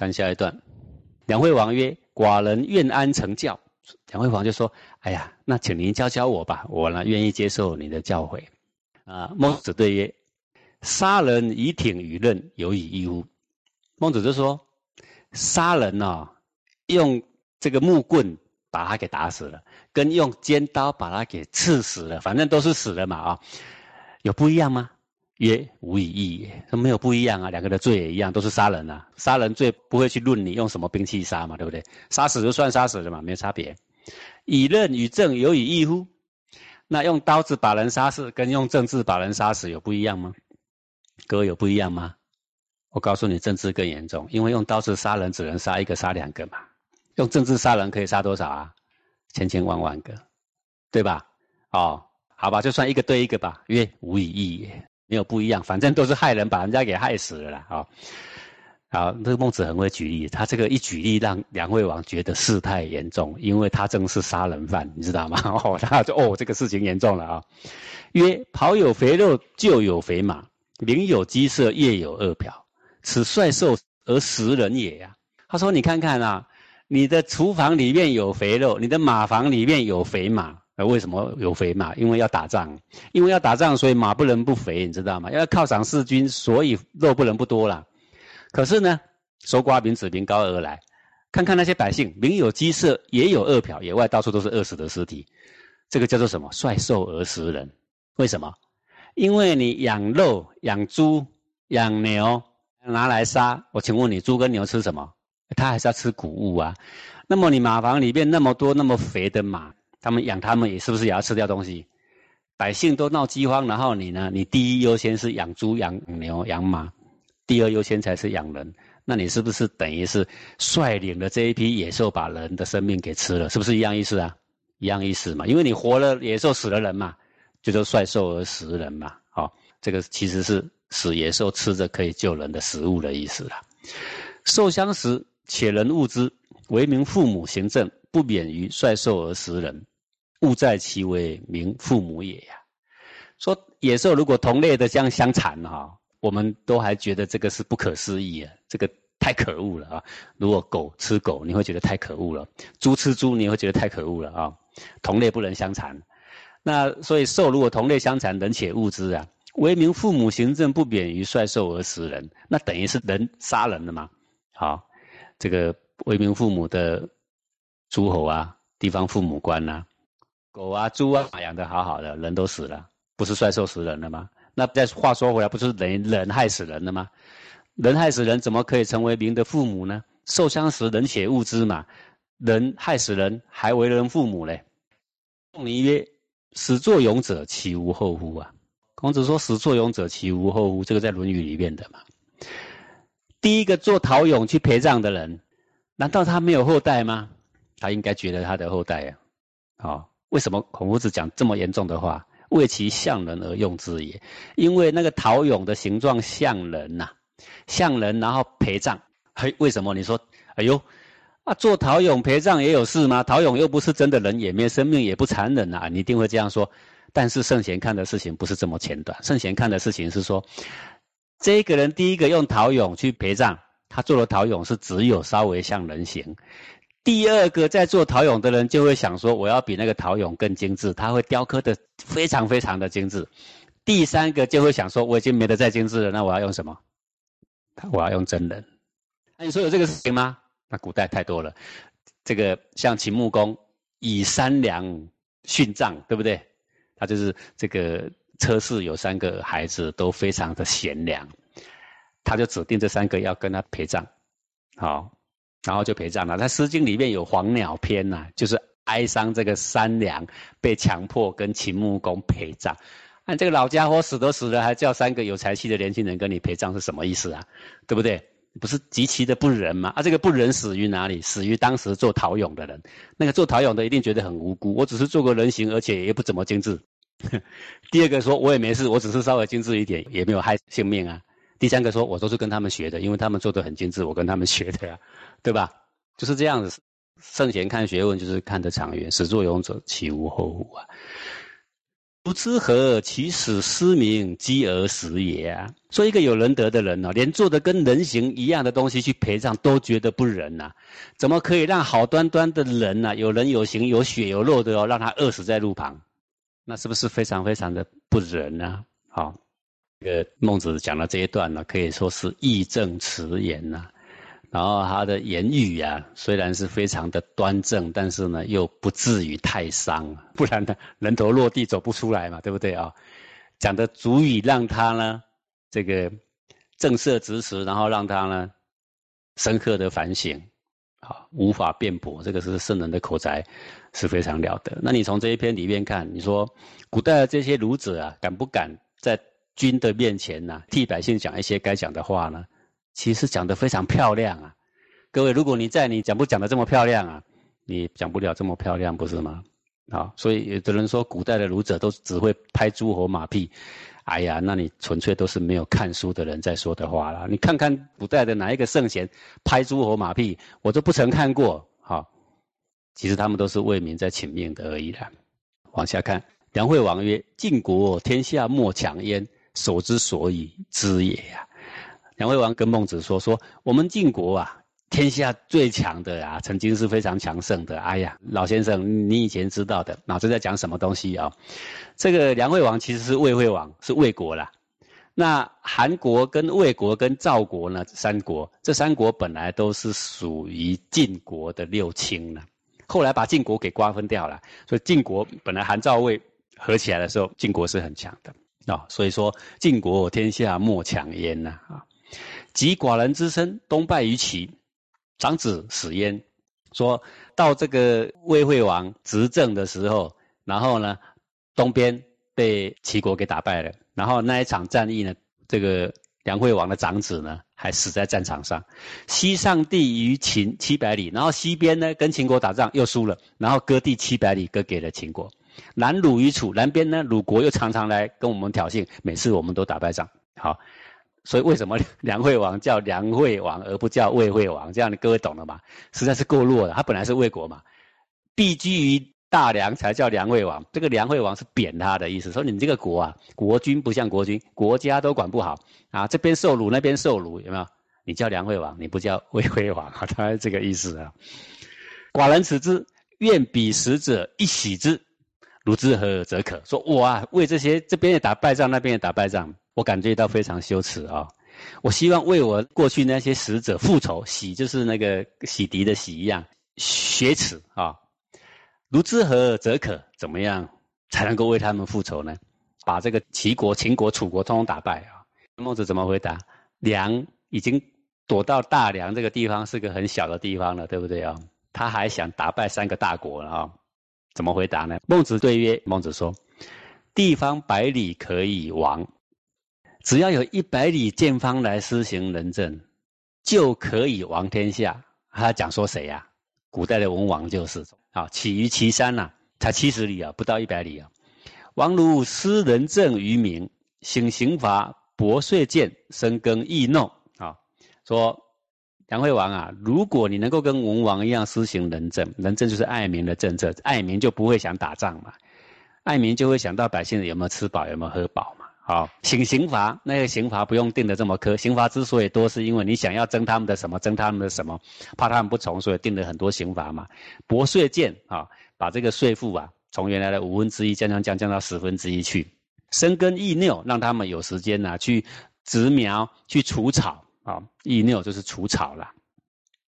看下一段，梁惠王曰：“寡人愿安成教。”梁惠王就说：“哎呀，那请您教教我吧，我呢愿意接受你的教诲。”啊，孟子对曰：“杀人以挺于刃，有以义乎？”孟子就说：“杀人呢，用这个木棍把他给打死了，跟用尖刀把他给刺死了，反正都是死了嘛啊，有不一样吗？”曰：“无以异也。”说没有不一样啊，两个的罪也一样，都是杀人啊。杀人罪不会去论你用什么兵器杀嘛，对不对？杀死就算杀死了嘛，没有差别。以刃与政有以异乎？那用刀子把人杀死，跟用政治把人杀死有不一样吗？各位有不一样吗？我告诉你，政治更严重，因为用刀子杀人只能杀一个、杀两个嘛。用政治杀人可以杀多少啊？千千万万个，对吧？哦，好吧，就算一个对一个吧，曰无以异也，没有不一样，反正都是害人，把人家给害死了啦。啊。好，这个孟子很会举例，他这个一举例让梁惠王觉得事态严重，因为他正是杀人犯，你知道吗？哦，他就哦，这个事情严重了啊。曰：庖有肥肉，厩有肥马，邻有鸡舍，夜有恶殍，此率兽而食人也呀。他说：你看看啊，你的厨房里面有肥肉，你的马房里面有肥马，为什么有肥马？因为要打仗，因为要打仗，所以马不能不肥，你知道吗？要犒赏士军，所以肉不能不多了。可是呢，搜刮民脂民膏而来，看看那些百姓，民有饥舍，也有饿殍，野外到处都是饿死的尸体，这个叫做什么？率兽而食人。为什么？因为你养肉、养猪、养牛拿来杀，我请问你，猪跟牛吃什么？它还是要吃谷物啊。那么你马房里面那么多那么肥的马，他们养他们也是不是也要吃掉东西？百姓都闹饥荒，然后你呢？你第一优先是养猪、养牛、养马。第二优先才是养人，那你是不是等于是率领了这一批野兽把人的生命给吃了？是不是一样意思啊？一样意思嘛，因为你活了野兽，死了人嘛，就说率兽而食人嘛。好，这个其实是使野兽吃着可以救人的食物的意思啦。兽相食，且人恶之，为民父母行政，不免于率兽而食人，物在其为民父母也呀。说野兽如果同类的这样相残哈。我们都还觉得这个是不可思议啊，这个太可恶了啊！如果狗吃狗，你会觉得太可恶了；猪吃猪，你会觉得太可恶了啊！同类不能相残，那所以兽如果同类相残，人且恶之啊！为民父母行政不免于率兽而食人，那等于是人杀人了嘛？好，这个为民父母的诸侯啊，地方父母官呐，狗啊、猪啊养的好好的，人都死了，不是衰兽食人了吗？那再话说回来，不是等于人害死人了吗？人害死人，怎么可以成为民的父母呢？受相食，人且物之嘛。人害死人，还为人父母嘞？仲尼曰：“始作俑者，其无后乎？”啊，孔子说：“始作俑者，其无后乎？”这个在《论语》里面的嘛。第一个做陶俑去陪葬的人，难道他没有后代吗？他应该觉得他的后代呀。哦，为什么孔夫子讲这么严重的话？为其像人而用之也，因为那个陶俑的形状像人呐，像人，然后陪葬。嘿，为什么？你说，哎呦，啊，做陶俑陪葬也有事吗？陶俑又不是真的人，也没生命，也不残忍啊，你一定会这样说。但是圣贤看的事情不是这么简短，圣贤看的事情是说，这个人第一个用陶俑去陪葬，他做的陶俑是只有稍微像人形。第二个在做陶俑的人就会想说，我要比那个陶俑更精致，他会雕刻的非常非常的精致。第三个就会想说，我已经没得再精致了，那我要用什么？我要用真人。那你说有这个事情吗？那古代太多了。这个像秦穆公以三良殉葬，对不对？他就是这个车氏有三个孩子都非常的贤良，他就指定这三个要跟他陪葬。好。然后就陪葬了。在《诗经》里面有《黄鸟篇》呐，就是哀伤这个三娘被强迫跟秦穆公陪葬。那这个老家伙死都死了，还叫三个有才气的年轻人跟你陪葬，是什么意思啊？对不对？不是极其的不仁吗？啊，这个不仁死于哪里？死于当时做陶俑的人。那个做陶俑的一定觉得很无辜，我只是做个人形，而且也不怎么精致。第二个说，我也没事，我只是稍微精致一点，也没有害性命啊。第三个说，我都是跟他们学的，因为他们做的很精致，我跟他们学的呀，对吧？就是这样子。圣贤看学问，就是看得长远。始作俑者，其无后乎啊？不知何其使失明饥而死也啊！说一个有仁德的人呢，连做的跟人形一样的东西去陪葬都觉得不仁呐，怎么可以让好端端的人呐，有人有形有血有肉的哦，让他饿死在路旁？那是不是非常非常的不仁呢？好，这个孟子讲的这一段呢，可以说是义正辞严呐。然后他的言语啊，虽然是非常的端正，但是呢，又不至于太伤，不然呢，人头落地走不出来嘛，对不对啊？讲的足以让他呢，这个正色直辞，然后让他呢，深刻的反省，啊，无法辩驳，这个是圣人的口才，是非常了得。那你从这一篇里面看，你说古代的这些儒者啊，敢不敢在君的面前呢，替百姓讲一些该讲的话呢？其实讲得非常漂亮啊，各位，如果你在，你讲不讲得这么漂亮啊？你讲不了这么漂亮，不是吗？啊，所以有的人说古代的儒者都只会拍诸侯马屁，哎呀，那你纯粹都是没有看书的人在说的话了。你看看古代的哪一个圣贤拍诸侯马屁，我都不曾看过。好，其实他们都是为民在请命的而已啦。往下看，梁惠王曰：“晋国天下莫强焉，守之所以知也呀。”梁惠王跟孟子说：“说我们晋国啊，天下最强的啊，曾经是非常强盛的。哎呀，老先生，你以前知道的，脑子在讲什么东西啊？这个梁惠王其实是魏惠王，是魏国啦。那韩国跟魏国跟赵国呢，三国，这三国本来都是属于晋国的六卿呢，后来把晋国给瓜分掉了。所以晋国本来韩赵魏合起来的时候，晋国是很强的啊。所以说，晋国天下莫强焉呐啊。”及寡人之身，东败于齐，长子死焉。说到这个魏惠王执政的时候，然后呢，东边被齐国给打败了。然后那一场战役呢，这个梁惠王的长子呢，还死在战场上。西上地于秦七百里，然后西边呢跟秦国打仗又输了，然后割地七百里割给了秦国。南鲁于楚，南边呢鲁国又常常来跟我们挑衅，每次我们都打败仗。好。所以为什么 梁惠王叫梁惠王而不叫魏惠王？这样你各位懂了吗？实在是够弱的。他本来是魏国嘛，避居于大梁才叫梁惠王。这个梁惠王是贬他的意思，说你这个国啊，国君不像国君，国家都管不好啊，这边受辱那边受辱，有没有？你叫梁惠王，你不叫魏惠王啊？他是这个意思啊。寡人此之，愿彼使者一喜之，如之何则可？说我啊，为这些这边也打败仗，那边也打败仗。我感觉到非常羞耻啊！我希望为我过去那些使者复仇，洗就是那个洗涤的洗一样，雪耻啊！如之何则可？怎么样才能够为他们复仇呢？把这个齐国、秦国、楚国通通打败啊！孟子怎么回答？梁已经躲到大梁这个地方，是个很小的地方了，对不对啊？他还想打败三个大国了啊？怎么回答呢？孟子对曰：孟子说，地方百里可以亡。只要有一百里见方来施行仁政，就可以王天下。他讲说谁呀？古代的文王就是啊，起于岐山呐，才七十里啊，不到一百里啊。王如施仁政于民，行刑罚，薄税贱，深耕易弄啊。说梁惠王啊，如果你能够跟文王一样施行仁政，仁政就是爱民的政策，爱民就不会想打仗嘛，爱民就会想到百姓有没有吃饱，有没有喝饱嘛。好，刑刑罚那个刑罚不用定的这么苛，刑罚之所以多，是因为你想要征他们的什么，征他们的什么，怕他们不从，所以定了很多刑罚嘛。薄税贱啊，把这个税负啊，从原来的五分之一降降降降到十分之一去。深耕易耨，让他们有时间呐去植苗、去除草啊。易耨就是除草了。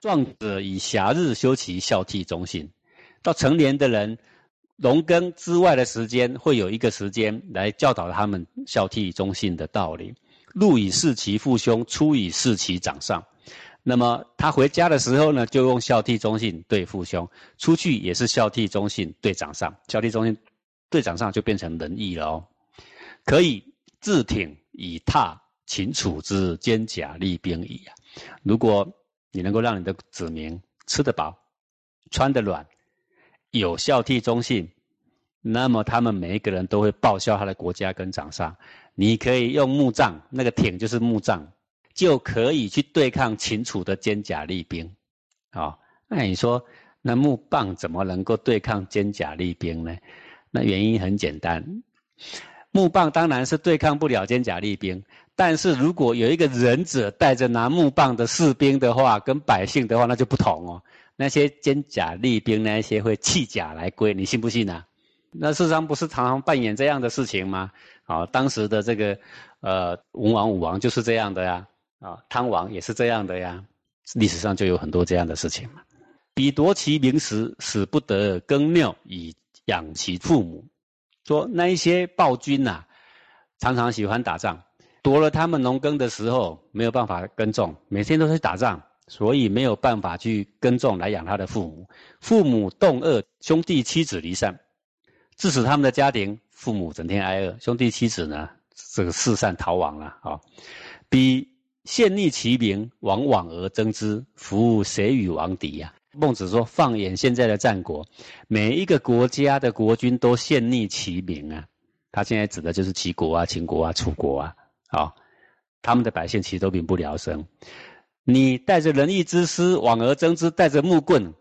壮者以暇日修其孝悌忠信，到成年的人。农耕之外的时间，会有一个时间来教导他们孝悌忠信的道理。入以事其父兄，出以事其长上。那么他回家的时候呢，就用孝悌忠信对父兄；出去也是孝悌忠信对长上。孝悌忠信对长上就变成仁义了哦。可以自挺以踏秦楚之坚甲利兵矣啊！如果你能够让你的子民吃得饱、穿得暖。有孝悌忠信，那么他们每一个人都会报效他的国家跟长上。你可以用木杖，那个挺就是木杖，就可以去对抗秦楚的坚甲利兵。啊，那你说，那木棒怎么能够对抗坚甲利兵呢？那原因很简单，木棒当然是对抗不了坚甲利兵，但是如果有一个忍者带着拿木棒的士兵的话，跟百姓的话，那就不同哦。那些坚甲利兵，那些会弃甲来归，你信不信呢？那事实上不是常常扮演这样的事情吗？啊，当时的这个呃文王武王就是这样的呀，啊汤王也是这样的呀，历史上就有很多这样的事情嘛。彼夺其名时，使不得耕庙以养其父母。说那一些暴君呐，常常喜欢打仗，夺了他们农耕的时候，没有办法耕种，每天都在打仗，所以没有办法去耕种来养他的父母。父母冻饿，兄弟妻子离散，致使他们的家庭父母整天挨饿，兄弟妻子呢这个四散逃亡了啊。比献逆其名，往往而争之，服务谁与王敌呀？孟子说：“放眼现在的战国，每一个国家的国君都献逆其名啊。他现在指的就是齐国啊、秦国啊、楚国啊。啊，他们的百姓其实都民不聊生。你带着仁义之师往而争之，带着木棍，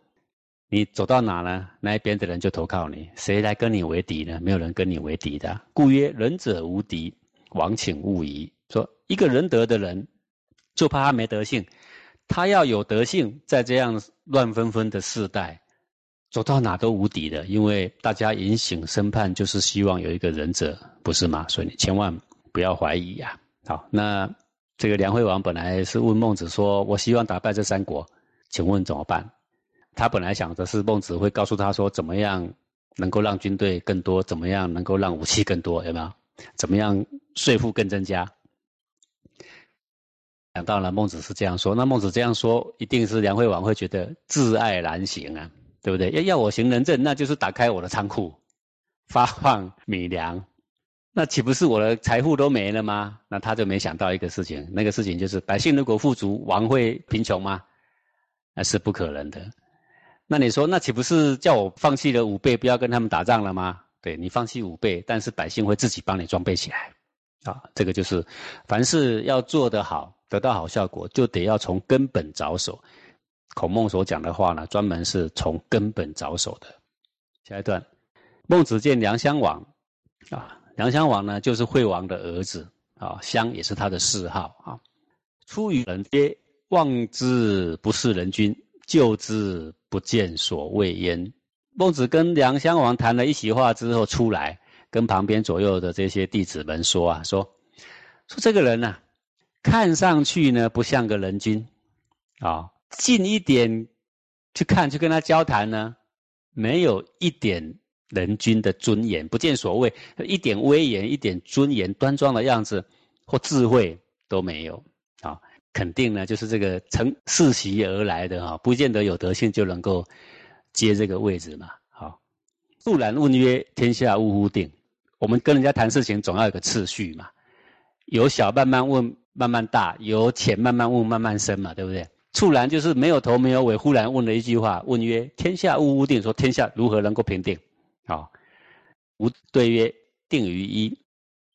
你走到哪呢？那一边的人就投靠你。谁来跟你为敌呢？没有人跟你为敌的。故曰：仁者无敌，王请勿疑。说一个仁德的人，就怕他没德性。”他要有德性，在这样乱纷纷的世代，走到哪都无敌的，因为大家引醒审判，就是希望有一个仁者，不是吗？所以你千万不要怀疑呀。好，那这个梁惠王本来是问孟子说：“我希望打败这三国，请问怎么办？”他本来想的是孟子会告诉他说：“怎么样能够让军队更多？怎么样能够让武器更多？有没有？怎么样税负更增加？”想到了孟子是这样说，那孟子这样说，一定是梁惠王会觉得自爱难行啊，对不对？要要我行仁政，那就是打开我的仓库，发放米粮，那岂不是我的财富都没了吗？那他就没想到一个事情，那个事情就是百姓如果富足，王会贫穷吗？那是不可能的。那你说，那岂不是叫我放弃了五倍，不要跟他们打仗了吗？对你放弃五倍，但是百姓会自己帮你装备起来，啊，这个就是凡事要做得好。得到好效果，就得要从根本着手。孔孟所讲的话呢，专门是从根本着手的。下一段，孟子见梁襄王，啊，梁襄王呢就是惠王的儿子，啊，襄也是他的谥号啊。出于人皆：“望之不是人君，救之不见所谓焉。”孟子跟梁襄王谈了一席话之后出来，跟旁边左右的这些弟子们说啊，说说这个人呢。看上去呢不像个人君，啊，近一点去看去跟他交谈呢，没有一点人君的尊严，不见所谓，一点威严、一点尊严、端庄的样子或智慧都没有啊，肯定呢就是这个成世袭而来的哈，不见得有德性就能够接这个位置嘛。好，肃然问曰：“天下呜呼定？”我们跟人家谈事情总要有个次序嘛，由小慢慢问。慢慢大，由浅慢慢问，慢慢深嘛，对不对？猝然就是没有头没有尾，忽然问了一句话，问曰：“天下物无定。”说天下如何能够平定？好，吾对曰：“定于一。”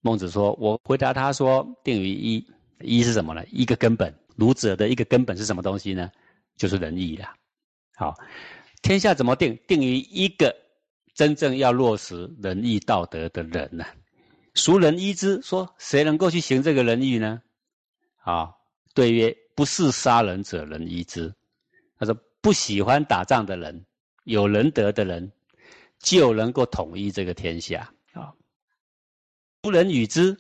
孟子说：“我回答他说，定于一。一是什么呢？一个根本。儒者的一个根本是什么东西呢？就是仁义啦。好，天下怎么定？定于一个真正要落实仁义道德的人呢？孰人依之？说谁能够去行这个仁义呢？”啊，对曰：“不是杀人者，人依之。”他说：“不喜欢打仗的人，有仁德的人，就能够统一这个天下。”啊，不能与之。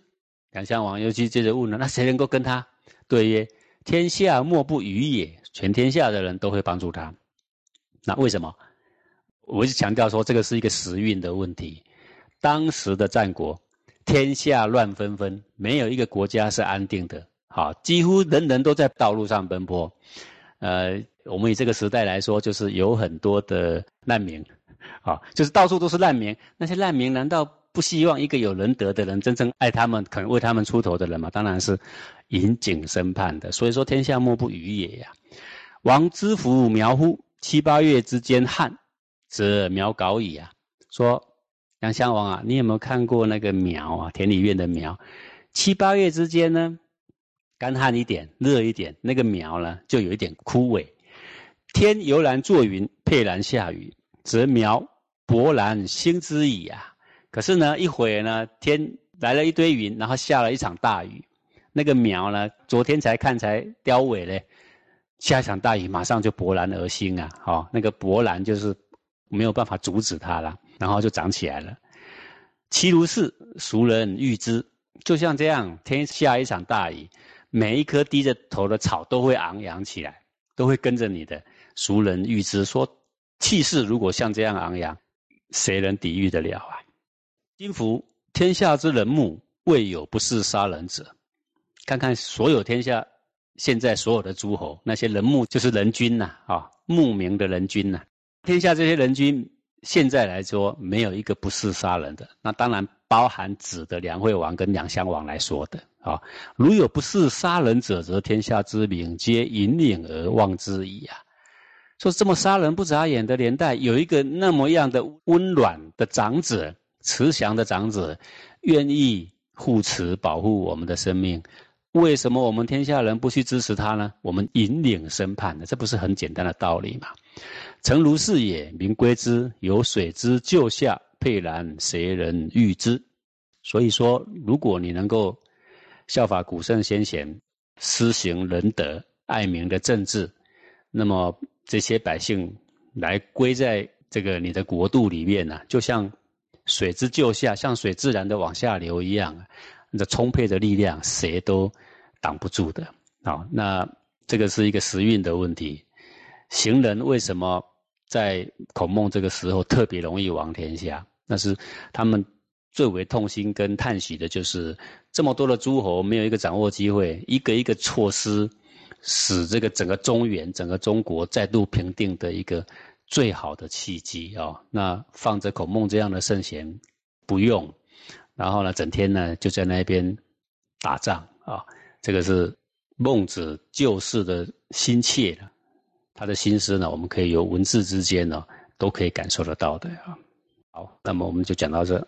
梁襄王又去接着问了：“那谁能够跟他？”对曰：“天下莫不与也。全天下的人都会帮助他。那为什么？我就强调说，这个是一个时运的问题。当时的战国，天下乱纷纷，没有一个国家是安定的。”好，几乎人人都在道路上奔波，呃，我们以这个时代来说，就是有很多的难民，啊，就是到处都是难民。那些难民难道不希望一个有仁德的人，真正爱他们、肯为他们出头的人吗？当然是引颈审判的。所以说，天下莫不与也呀。王之福苗乎？七八月之间旱，则苗槁矣啊。说杨襄王啊，你有没有看过那个苗啊？田里面的苗，七八月之间呢？干旱一点，热一点，那个苗呢就有一点枯萎。天由然作云，沛然下雨，则苗勃然兴之矣啊！可是呢，一会儿呢，天来了一堆云，然后下了一场大雨。那个苗呢，昨天才看才凋萎嘞，下一场大雨马上就勃然而兴啊！哦，那个勃然就是没有办法阻止它了，然后就长起来了。其如是，熟人欲知，就像这样，天下一场大雨，每一棵低着头的草都会昂扬起来，都会跟着你的。熟人欲知，说气势如果像这样昂扬，谁能抵御得了啊？今夫天下之人目，未有不是杀人者。看看所有天下现在所有的诸侯，那些人目就是人君呐，啊，慕名的人君呐。天下这些人君，现在来说没有一个不是杀人的。那当然包含指的梁惠王跟梁襄王来说的啊。如有不是杀人者，则天下之民皆引领而望之矣啊。说这么杀人不眨眼的年代，有一个那么样的温暖的长者。慈祥的长者，愿意护持保护我们的生命，为什么我们天下人不去支持他呢？我们引领审判的，这不是很简单的道理吗？诚如是也，民归之，有水之救下，沛然谁人欲之？所以说，如果你能够效法古圣先贤，施行仁德、爱民的政治，那么这些百姓来归在这个你的国度里面呢，就像。水之救下，像水自然的往下流一样，这充沛的力量，谁都挡不住的。好，那这个是一个时运的问题。行人为什么在孔孟这个时候特别容易亡天下？那是他们最为痛心跟叹息的，就是这么多的诸侯没有一个掌握机会，一个一个错失，使这个整个中原、整个中国再度平定的一个。最好的契机啊！那放着孔孟这样的圣贤不用，然后呢，整天呢就在那边打仗啊。这个是孟子救世的心切，他的心思呢，我们可以由文字之间呢都可以感受得到的啊。好，那么我们就讲到这。